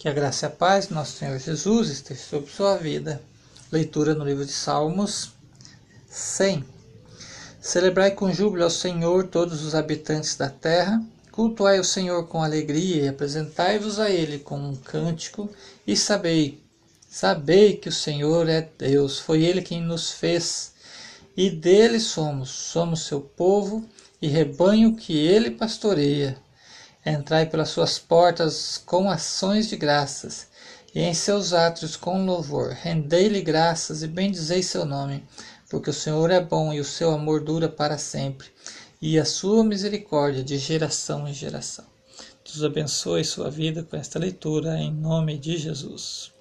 Que a graça e a paz do nosso Senhor Jesus esteja sobre sua vida. Leitura no livro de Salmos 100. Celebrai com júbilo ao Senhor todos os habitantes da terra. Cultuai o Senhor com alegria e apresentai-vos a Ele com um cântico. E sabei, sabei que o Senhor é Deus. Foi Ele quem nos fez e dele somos. Somos seu povo e rebanho que Ele pastoreia. Entrai pelas suas portas com ações de graças, e em seus átrios com louvor. Rendei-lhe graças e bendizei seu nome, porque o Senhor é bom e o seu amor dura para sempre, e a sua misericórdia de geração em geração. Deus abençoe sua vida com esta leitura, em nome de Jesus.